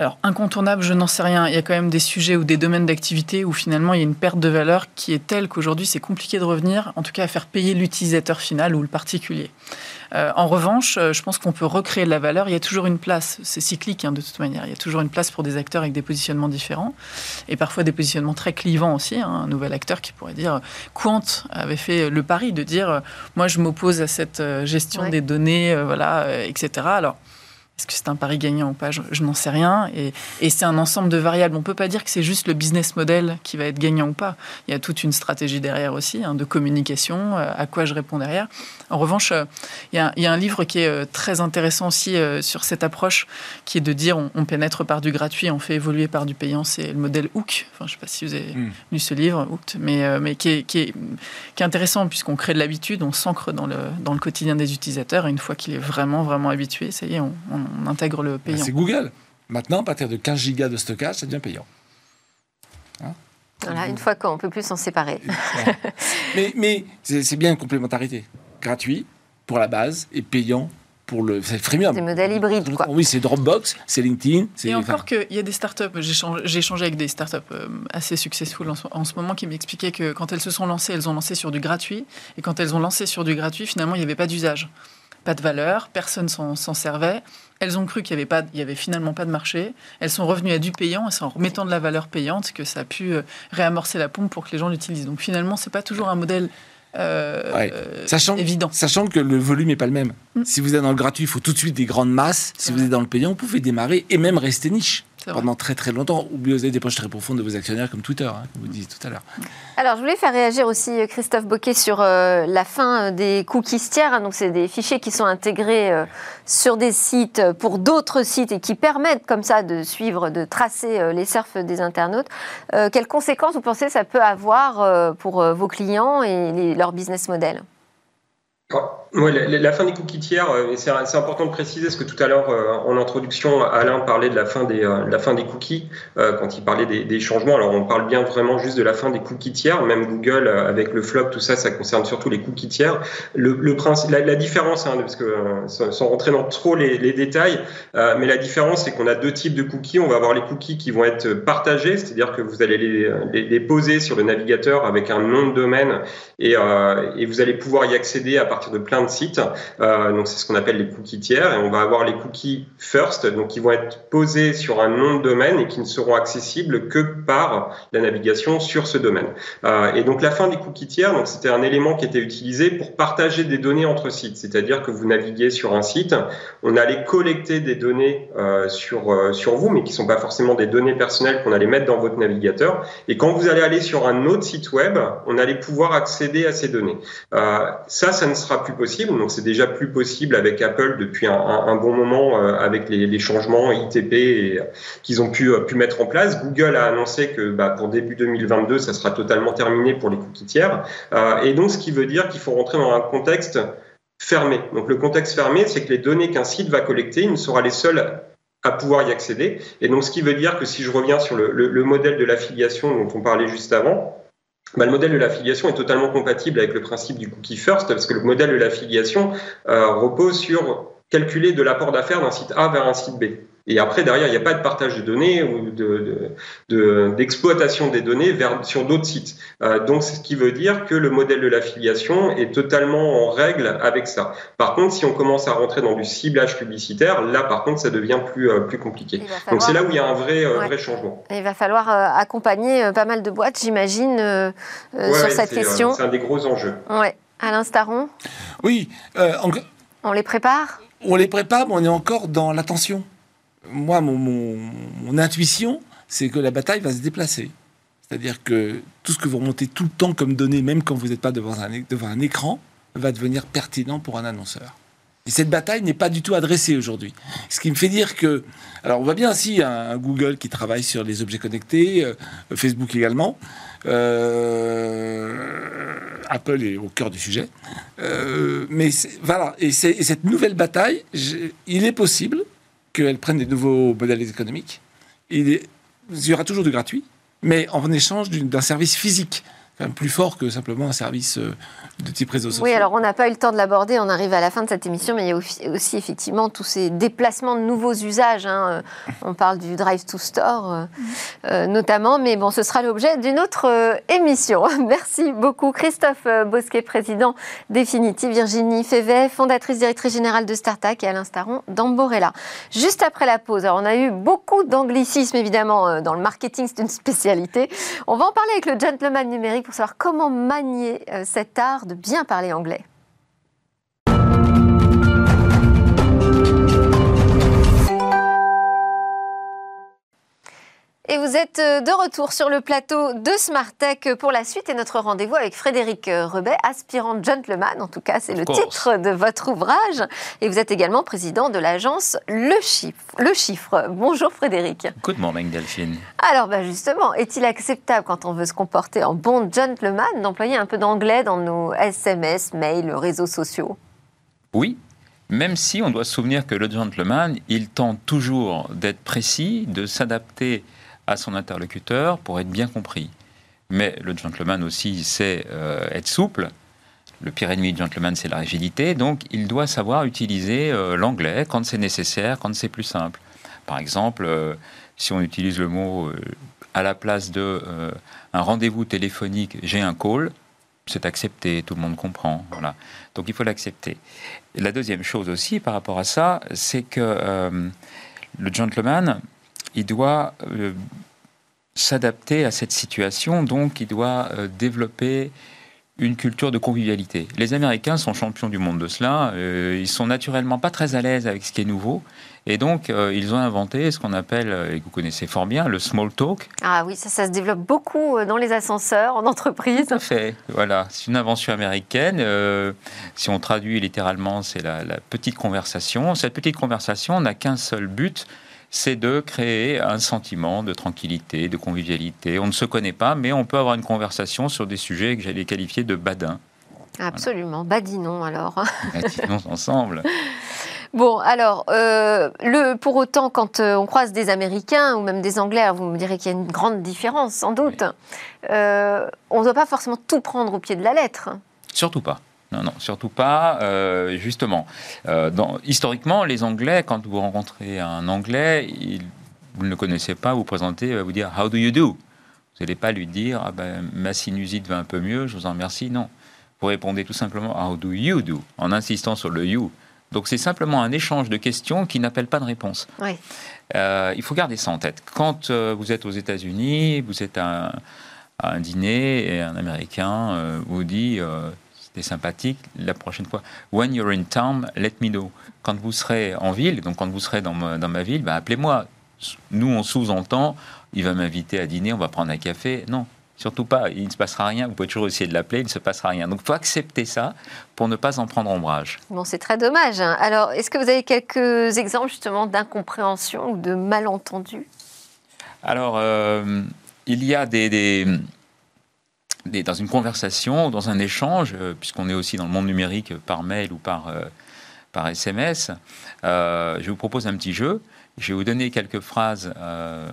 Alors, incontournable, je n'en sais rien. Il y a quand même des sujets ou des domaines d'activité où finalement il y a une perte de valeur qui est telle qu'aujourd'hui c'est compliqué de revenir, en tout cas à faire payer l'utilisateur final ou le particulier. Euh, en revanche, euh, je pense qu'on peut recréer de la valeur. Il y a toujours une place, c'est cyclique hein, de toute manière, il y a toujours une place pour des acteurs avec des positionnements différents et parfois des positionnements très clivants aussi. Hein. Un nouvel acteur qui pourrait dire Quant avait fait le pari de dire moi je m'oppose à cette euh, gestion des données, voilà, etc. Alors, est-ce que c'est un pari gagnant ou pas? Je, n'en sais rien. Et, c'est un ensemble de variables. On ne peut pas dire que c'est juste le business model qui va être gagnant ou pas. Il y a toute une stratégie derrière aussi, hein, de communication, euh, à quoi je réponds derrière. En revanche, euh, il, y a, un livre qui est euh, très intéressant aussi sur cette approche, qui est de dire on, pénètre par du gratuit, on fait évoluer par du payant. C'est le modèle Hook. Enfin, je ne sais pas si vous avez hmm. lu ce livre, Hook, mais, mais qui, est, qui, est, qui est intéressant puisqu'on crée de l'habitude, on s'ancre dans le, dans le quotidien des utilisateurs. Et une fois qu'il est vraiment, vraiment habitué, ça y est, on on intègre le payant. c'est Google. Maintenant, à partir de 15 gigas de stockage, ça devient payant. Hein voilà, une fois qu'on ne peut plus s'en séparer. mais, mais c'est bien une complémentarité. Gratuit pour la base et payant pour le freemium. Des modèles hybrides, quoi. Oui, c'est Dropbox, c'est LinkedIn. Et encore qu'il y a des startups, j'ai échangé avec des startups euh, assez successful en ce, moment qui m'expliquaient que quand elles se sont lancées, elles ont lancé sur du gratuit. Et quand elles ont lancé sur du gratuit, finalement, il n'y avait pas d'usage. Pas de valeur, personne s'en servait. Elles ont cru qu'il n'y avait, pas, avait finalement pas de marché. Elles sont revenues à du payant et c'est en remettant de la valeur payante que ça a pu euh, réamorcer la pompe pour que les gens l'utilisent. Donc finalement, ce n'est pas toujours un modèle euh, sachant, évident. Sachant que le volume n'est pas le même. Mm. Si vous êtes dans le gratuit, il faut tout de suite des grandes masses. Si vous êtes dans le payant, vous pouvez démarrer et même rester niche pendant très très longtemps. Ou avez des poches très profondes de vos actionnaires comme Twitter, hein, vous disiez tout à l'heure. Alors je voulais faire réagir aussi euh, Christophe Boquet sur euh, la fin euh, des cookies tiers. Hein. donc c'est des fichiers qui sont intégrés sur des sites pour d'autres sites et qui permettent comme ça de suivre, de tracer les surfs des internautes. quelles conséquences vous pensez ça peut avoir pour vos clients et leur business model? La, fin des cookies tiers, euh, c'est important de préciser parce que tout à l'heure euh, en introduction, Alain parlait de la fin des, euh, cookies quand il parlait des, changements. Alors on parle bien vraiment juste de la fin des cookies tiers. Même Google avec le flop, tout ça, ça concerne surtout les cookies tiers. La, différence, hein, parce que sans rentrer dans trop les, détails, mais la différence c'est qu'on a deux types de cookies. On va avoir les cookies qui vont être partagés, c'est-à-dire que vous allez les, les, poser sur le navigateur avec un nom de domaine et, et vous allez pouvoir y accéder à partir de plein de sites. Euh, donc c'est ce qu'on appelle les cookies tiers et on va avoir les cookies first, donc qui vont être posés sur un nom de domaine et qui ne seront accessibles que par la navigation sur ce domaine. Euh, et donc la fin des cookies tiers, donc c'était un élément qui était utilisé pour partager des données entre sites, c'est-à-dire que vous naviguez sur un site, on allait collecter des données euh, sur sur vous, mais qui sont pas forcément des données personnelles qu'on allait mettre dans votre navigateur. Et quand vous allez aller sur un autre site web, on allait pouvoir accéder à ces données. Ça, ça ne sera plus possible. Donc c'est déjà plus possible avec Apple depuis un, bon moment euh, avec les, changements ITP euh, qu'ils ont pu, pu mettre en place. Google a annoncé que bah, pour début 2022, ça sera totalement terminé pour les cookies tiers. et donc ce qui veut dire qu'il faut rentrer dans un contexte fermé. Donc le contexte fermé, c'est que les données qu'un site va collecter, il ne sera les seuls à pouvoir y accéder. Et donc, ce qui veut dire que si je reviens sur le, le modèle de l'affiliation dont on parlait juste avant, bah, le modèle de l'affiliation est totalement compatible avec le principe du cookie first, parce que le modèle de l'affiliation euh, repose sur calculer de l'apport d'affaires d'un site A vers un site B. Et après, derrière, il n'y a pas de partage de données ou d'exploitation de, de, des données vers, sur d'autres sites. Euh, donc, ce qui veut dire que le modèle de l'affiliation est totalement en règle avec ça. Par contre, si on commence à rentrer dans du ciblage publicitaire, là, par contre, ça devient plus, euh, plus compliqué. Falloir... Donc, c'est là où il y a un vrai, euh, ouais. vrai changement. Et il va falloir euh, accompagner pas mal de boîtes, j'imagine, euh, ouais, sur ouais, cette question. c'est un des gros enjeux. Ouais. Alain Staron? Oui. En... On les prépare? On les prépare, mais on est encore dans l'attention moi, mon, intuition, c'est que la bataille va se déplacer. C'est-à-dire que tout ce que vous remontez tout le temps comme données, même quand vous n'êtes pas devant un, écran, va devenir pertinent pour un annonceur. Et cette bataille n'est pas du tout adressée aujourd'hui. Ce qui me fait dire que, alors on voit bien un, un Google qui travaille sur les objets connectés, euh, Facebook également, euh, Apple est au cœur du sujet, euh, mais voilà. Et, et, cette nouvelle bataille, il est possible qu'elles prennent des nouveaux modèles économiques. Il y aura toujours du gratuit, mais en échange d'un service physique plus fort que simplement un service de type réseau social. Oui, alors on n'a pas eu le temps de l'aborder, on arrive à la fin de cette émission, mais il y a aussi effectivement tous ces déplacements de nouveaux usages. Hein. On parle du Drive to Store euh, euh, notamment, mais bon, ce sera l'objet d'une autre euh, émission. [LAUGHS] Merci beaucoup Christophe Bosquet, président définitif, Virginie Févet, fondatrice directrice générale de Startac et Alain Staron d'Amborella. Juste après la pause, alors on a eu beaucoup d'anglicisme évidemment dans le marketing, c'est une spécialité. On va en parler avec le gentleman numérique pour savoir comment manier euh, cet art de bien parler anglais. Et vous êtes euh, de retour sur le plateau de Smart Tech pour la suite et notre rendez-vous avec Frédéric euh, Rebet, aspirant gentleman. En tout cas, c'est le titre de votre ouvrage. Et vous êtes également président de l'agence Le Chiffre. Le Chiffre. Bonjour Frédéric. Good morning Delphine. Alors bah justement, est-il acceptable quand on veut se comporter en bon gentleman d'employer un peu d'anglais dans nos SMS, mails, réseaux sociaux? Oui, même si on doit se souvenir que le gentleman, il tente toujours d'être précis, de s'adapter à son interlocuteur pour être bien compris. Mais le gentleman aussi sait euh, être souple. Le pire ennemi du gentleman, c'est la rigidité. Donc, il doit savoir utiliser euh, l'anglais quand c'est nécessaire, quand c'est plus simple. Par exemple, euh, si on utilise le mot à la place de un rendez-vous téléphonique, j'ai un call, c'est accepté, tout le monde comprend. Voilà. Donc, il faut l'accepter. La deuxième chose aussi par rapport à ça, c'est que le gentleman, il doit euh, s'adapter à cette situation, donc il doit euh, développer une culture de convivialité. Les Américains sont champions du monde de cela, euh, ils sont naturellement pas très à l'aise avec ce qui est nouveau, et donc euh, ils ont inventé ce qu'on appelle, et que vous connaissez fort bien, le small talk. Ah oui, ça, ça se développe beaucoup dans les ascenseurs, en entreprise. Tout à fait, voilà, c'est une invention américaine. Si on traduit littéralement, c'est la, la petite conversation. Cette petite conversation n'a qu'un seul but, c'est de créer un sentiment de tranquillité, de convivialité. On ne se connaît pas, mais on peut avoir une conversation sur des sujets que j'allais qualifier de badins. Absolument, voilà. badinons alors. [LAUGHS] Badinons ensemble. Bon, alors, euh, le, pour autant, quand euh, on croise des Américains ou même des Anglais, vous me direz qu'il y a une grande différence, sans doute. Oui. Euh, on ne doit pas forcément tout prendre au pied de la lettre. Surtout pas. Non, non, surtout pas. Euh, justement, euh, dans, historiquement, les Anglais, quand vous rencontrez un Anglais, il, vous ne le connaissez pas, vous présentez, va vous dire How do you do? Vous n'allez pas lui dire ah ben, Ma sinusite va un peu mieux, je vous en remercie. Non. vous répondez tout simplement How do you do? en insistant sur le you. Donc c'est simplement un échange de questions qui n'appelle pas de réponse. Oui. Euh, il faut garder ça en tête. Quand euh, vous êtes aux États-Unis, vous êtes à, à un dîner et un Américain euh, vous dit euh, c'était sympathique la prochaine fois. When you're in town, let me know. Quand vous serez en ville, donc quand vous serez dans ma, dans ma ville, bah, appelez-moi. Nous, on sous-entend, il va m'inviter à dîner, on va prendre un café. Non, surtout pas. Il ne se passera rien. Vous pouvez toujours essayer de l'appeler, il ne se passera rien. Donc, il faut accepter ça pour ne pas en prendre ombrage. Bon, c'est très dommage. hein. Alors, est-ce que vous avez quelques exemples justement d'incompréhension ou de malentendus? Alors, euh, il y a des, des- des- dans une conversation, dans un échange, euh, puisqu'on est aussi dans le monde numérique euh, par mail ou par, euh, par SMS, euh, je vous propose un petit jeu. Je vais vous donner quelques phrases euh,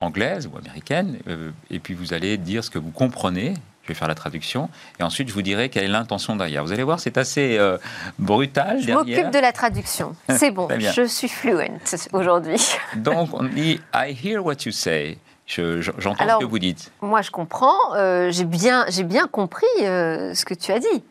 anglaises ou américaines, euh, et puis vous allez dire ce que vous comprenez. Je vais faire la traduction, et ensuite je vous dirai quelle est l'intention derrière. Vous allez voir, c'est assez euh, brutal Je m'occupe de la traduction. C'est bon, [LAUGHS] je suis fluent aujourd'hui. Donc on dit I hear what you say. Je- je- J'entends ce que vous dites. Moi, je comprends. euh, J'ai bien, bien compris euh, ce que tu as dit.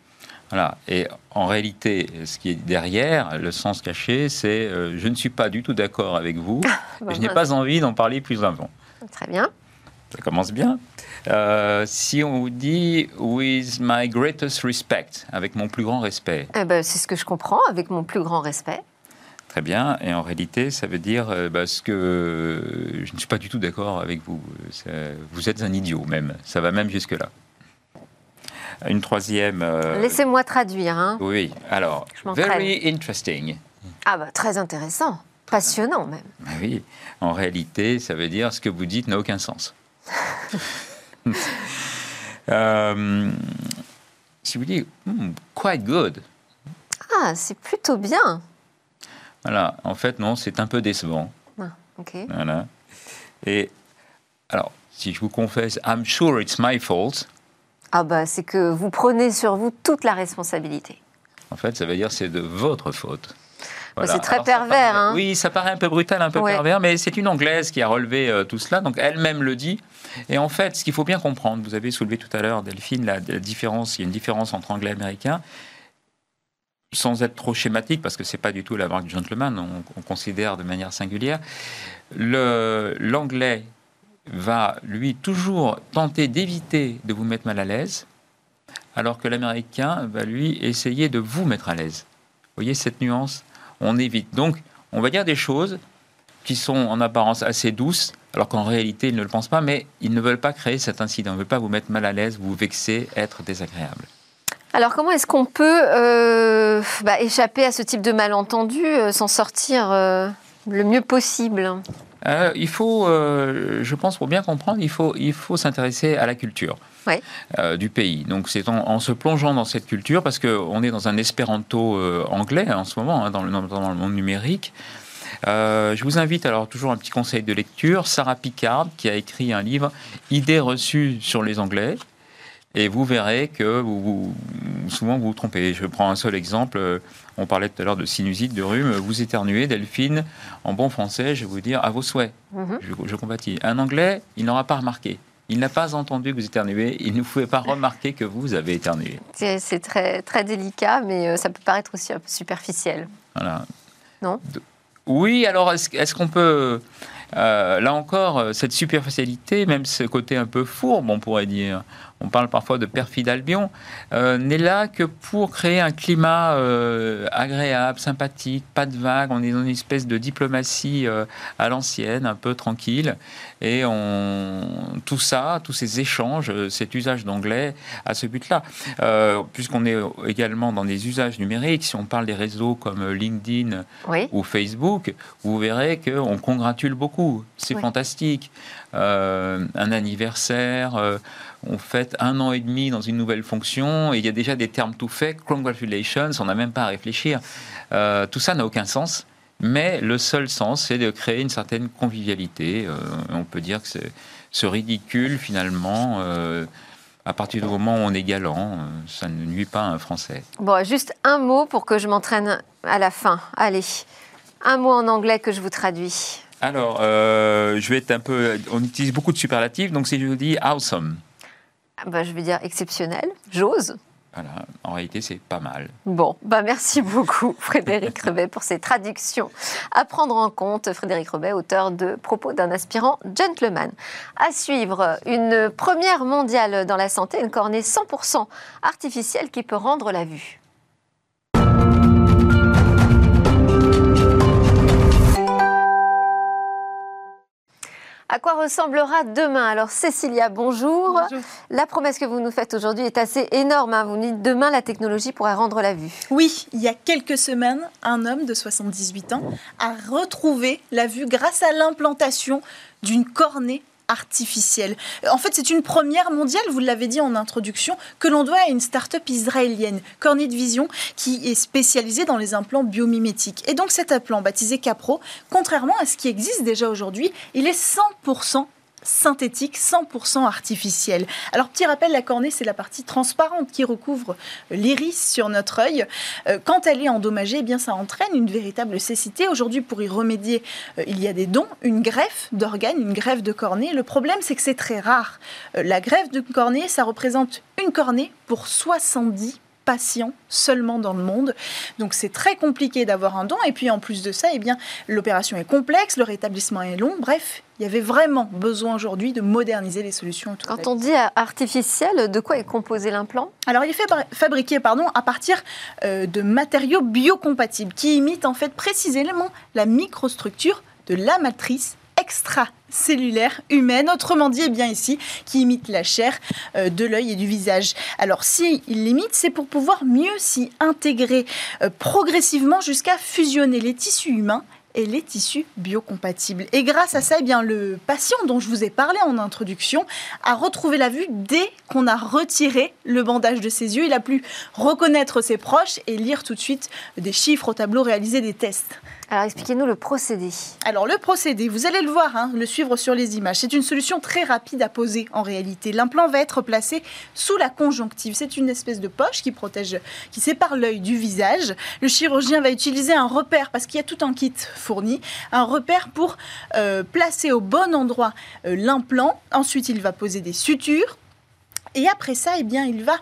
Voilà. Et en réalité, ce qui est derrière, le sens caché, c'est euh, je ne suis pas du tout d'accord avec vous. [LAUGHS] Bah, je n'ai pas envie d'en parler plus avant. Très bien. Ça commence bien. Si on vous dit with my greatest respect, avec mon plus grand respect, Eh ben, c'est ce que je comprends, avec mon plus grand respect. Très bien. Et en réalité, ça veut dire euh, parce que je ne suis pas du tout d'accord avec vous. Vous êtes un idiot même. Ça va même jusque là. Une troisième. euh, Laissez-moi traduire. hein. Oui. Alors, very interesting. Ah bah, très intéressant. Passionnant même. Ah oui, en réalité, ça veut dire ce que vous dites n'a aucun sens. [LAUGHS] Euh, si vous dites Hmm, quite good, Ah, c'est plutôt bien. Voilà, en fait, non, c'est un peu décevant. Ah, ok. Voilà. Et alors, si je vous confesse, I'm sure it's my fault, Ah bah, c'est que vous prenez sur vous toute la responsabilité. en fait, ça veut dire c'est de votre faute. Bah, c'est très Alors, pervers, paraît- hein. Oui, ça paraît un peu brutal, un peu Ouais. pervers, mais c'est une Anglaise qui a relevé euh, tout cela, donc elle-même le dit. Et en fait, ce qu'il faut bien comprendre, vous avez soulevé tout à l'heure, Delphine, la, la différence, il y a une différence entre anglais et américain, sans être trop schématique, parce que c'est pas du tout la marque du gentleman, on, on considère de manière singulière. L'anglais va, lui, toujours tenter d'éviter de vous mettre mal à l'aise, alors que l'américain va, lui, essayer de vous mettre à l'aise. Vous voyez cette nuance? On évite. Donc, on va dire des choses qui sont en apparence assez douces, alors qu'en réalité, ils ne le pensent pas, mais ils ne veulent pas créer cet incident. Ils ne veulent pas vous mettre mal à l'aise, vous vexer, être désagréable. Alors, comment est-ce qu'on peut euh, bah, échapper à ce type de malentendu, euh, s'en sortir euh, le mieux possible? Il faut, je pense, pour bien comprendre, il faut, il faut s'intéresser à la culture Ouais. euh, du pays. Donc c'est en, en se plongeant dans cette culture, parce qu'on est dans un espéranto euh, anglais hein, en ce moment, hein, dans, le, dans le monde numérique. Euh, je vous invite alors toujours un petit conseil de lecture. Sarah Picard, qui a écrit un livre Idées reçues sur les Anglais. Et vous verrez que vous, vous- souvent vous vous trompez. Je prends un seul exemple. Euh, On parlait tout à l'heure de sinusite, de rhume. Vous éternuez, Delphine. En bon français, je vais vous dire à vos souhaits. Mhm. Je, je compatis. Un Anglais, il n'aura pas remarqué. Il n'a pas entendu que vous éternuez. Il ne pouvait pas remarquer que vous avez éternué. C'est très, très délicat, mais euh, ça peut paraître aussi un peu superficiel. Voilà. Non? Oui, alors est-ce qu'on peut. euh, là encore, cette superficialité, même ce côté un peu fourbe, on pourrait dire, on parle parfois de perfide Albion, euh, n'est là que pour créer un climat euh, agréable, sympathique, pas de vagues. On est dans une espèce de diplomatie euh, à l'ancienne, un peu tranquille. Et on, tout ça, tous ces échanges, cet usage d'anglais à ce but-là. Puisqu'on est également dans des usages numériques, si on parle des réseaux comme LinkedIn, Oui. ou Facebook, vous verrez qu'on congratule beaucoup. C'est Oui. fantastique. Un anniversaire, on fête un an et demi dans une nouvelle fonction, et il y a déjà des termes tout faits. Congratulations, on n'a même pas à réfléchir. Euh, tout ça n'a aucun sens. Mais le seul sens, c'est de créer une certaine convivialité. Euh, on peut dire que c'est- ce ridicule, finalement, euh, à partir du moment où on est galant, euh, ça ne nuit pas à un Français. Bon, juste un mot pour que je m'entraîne à la fin. Allez, un mot en anglais que je vous traduis. Alors, euh, je vais être un peu. On utilise beaucoup de superlatifs, donc si je vous dis awesome, bah, je vais dire exceptionnel, j'ose. Voilà, en réalité, c'est pas mal. Bon, bah merci beaucoup [LAUGHS] Frédéric Rebet pour ces traductions à prendre en compte. Frédéric Rebet, auteur de Propos d'un aspirant gentleman. À suivre, une première mondiale dans la santé, une cornée 100% artificielle qui peut rendre la vue. À quoi ressemblera demain Alors Cécilia, bonjour. Bonjour. La promesse que vous nous faites aujourd'hui est assez énorme. hein. Vous nous dites demain la technologie pourra rendre la vue. Oui, il y a quelques semaines, un homme de 78 ans a retrouvé la vue grâce à l'implantation d'une cornée artificielle. En fait, c'est une première mondiale, vous l'avez dit en introduction, que l'on doit à une start-up israélienne, Cornit Vision, qui est spécialisée dans les implants biomimétiques. Et donc cet implant, baptisé Capro, contrairement à ce qui existe déjà aujourd'hui, il est 100% synthétique, 100% artificiel. Alors petit rappel, la cornée, c'est la partie transparente qui recouvre l'iris sur notre œil. Euh, quand elle est endommagée, eh bien ça entraîne une véritable cécité. Aujourd'hui, pour y remédier, euh, il y a des dons, une greffe d'organes, une greffe de cornée. Le problème, c'est que c'est très rare. Euh, la greffe de cornée, ça représente une cornée pour 70 patients seulement dans le monde. Donc c'est très compliqué d'avoir un don. Et puis en plus de ça, eh bien l'opération est complexe, le rétablissement est long. Bref, il y avait vraiment besoin aujourd'hui de moderniser les solutions. Quand on dit artificiel, de quoi est composé l'implant? Alors, il est fait fabriqué pardon, à partir euh, de matériaux biocompatibles qui imitent en fait précisément la microstructure de la matrice extracellulaire humaine, autrement dit, eh bien ici, qui imite la chair euh, de l'œil et du visage. Alors, si il l'imite, c'est pour pouvoir mieux s'y intégrer euh, progressivement jusqu'à fusionner les tissus humains et les tissus biocompatibles. Et grâce à ça, eh bien, le patient dont je vous ai parlé en introduction a retrouvé la vue dès qu'on a retiré le bandage de ses yeux. Il a pu reconnaître ses proches et lire tout de suite des chiffres au tableau, réaliser des tests. Alors expliquez-nous le procédé. Alors le procédé, vous allez le voir, hein, le suivre sur les images. C'est une solution très rapide à poser en réalité. L'implant va être placé sous la conjonctive. C'est une espèce de poche qui protège, qui sépare l'œil du visage. Le chirurgien va utiliser un repère parce qu'il y a tout un kit fourni, un repère pour euh, placer au bon endroit euh, l'implant. Ensuite, il va poser des sutures. Et après ça, eh bien, il va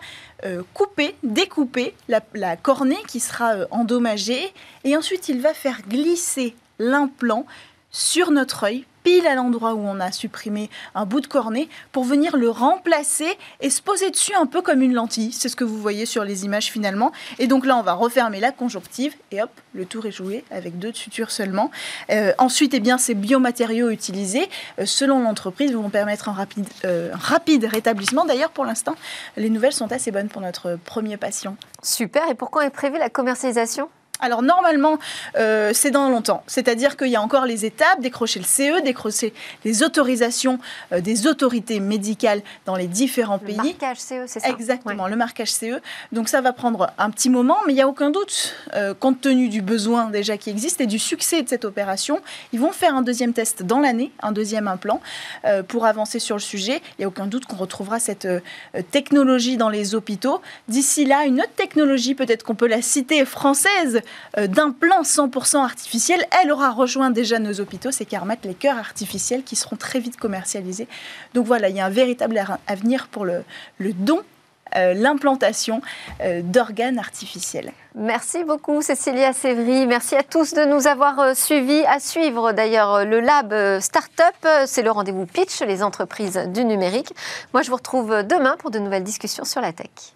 euh, couper, découper la, la cornée qui sera euh, endommagée. Et ensuite, il va faire glisser l'implant sur notre œil, pile à l'endroit où on a supprimé un bout de cornée, pour venir le remplacer et se poser dessus un peu comme une lentille. C'est ce que vous voyez sur les images finalement. Et donc là, on va refermer la conjonctive et hop, le tour est joué avec deux sutures seulement. Euh, ensuite, eh bien, ces biomatériaux utilisés, euh, selon l'entreprise, vont permettre un rapide, euh, rapide rétablissement. D'ailleurs, pour l'instant, les nouvelles sont assez bonnes pour notre premier patient. Super. Et pourquoi est prévue la commercialisation? Alors normalement, euh, c'est dans longtemps. C'est-à-dire qu'il y a encore les étapes, décrocher le CE, décrocher les autorisations euh, des autorités médicales dans les différents Le pays. marquage CE, c'est ça Exactement, le marquage CE. Donc ça va prendre un petit moment, mais il n'y a aucun doute, euh, compte tenu du besoin déjà qui existe et du succès de cette opération, ils vont faire un deuxième test dans l'année, un deuxième implant, pour avancer sur le sujet. Il n'y a aucun doute qu'on retrouvera cette technologie dans les hôpitaux. D'ici là, une autre technologie, peut-être qu'on peut la citer, française, euh, d'implant 100% artificiel, elle aura rejoint déjà nos hôpitaux, c'est Carmat, les cœurs artificiels qui seront très vite commercialisés. Donc voilà, il y a un véritable avenir pour le, don, euh, l'implantation euh, d'organes artificiels. Merci beaucoup Cécilia Sévry. Merci à tous de nous avoir suivis. À suivre d'ailleurs le Lab Startup. C'est le rendez-vous pitch, les entreprises du numérique. Moi, je vous retrouve demain pour de nouvelles discussions sur la tech.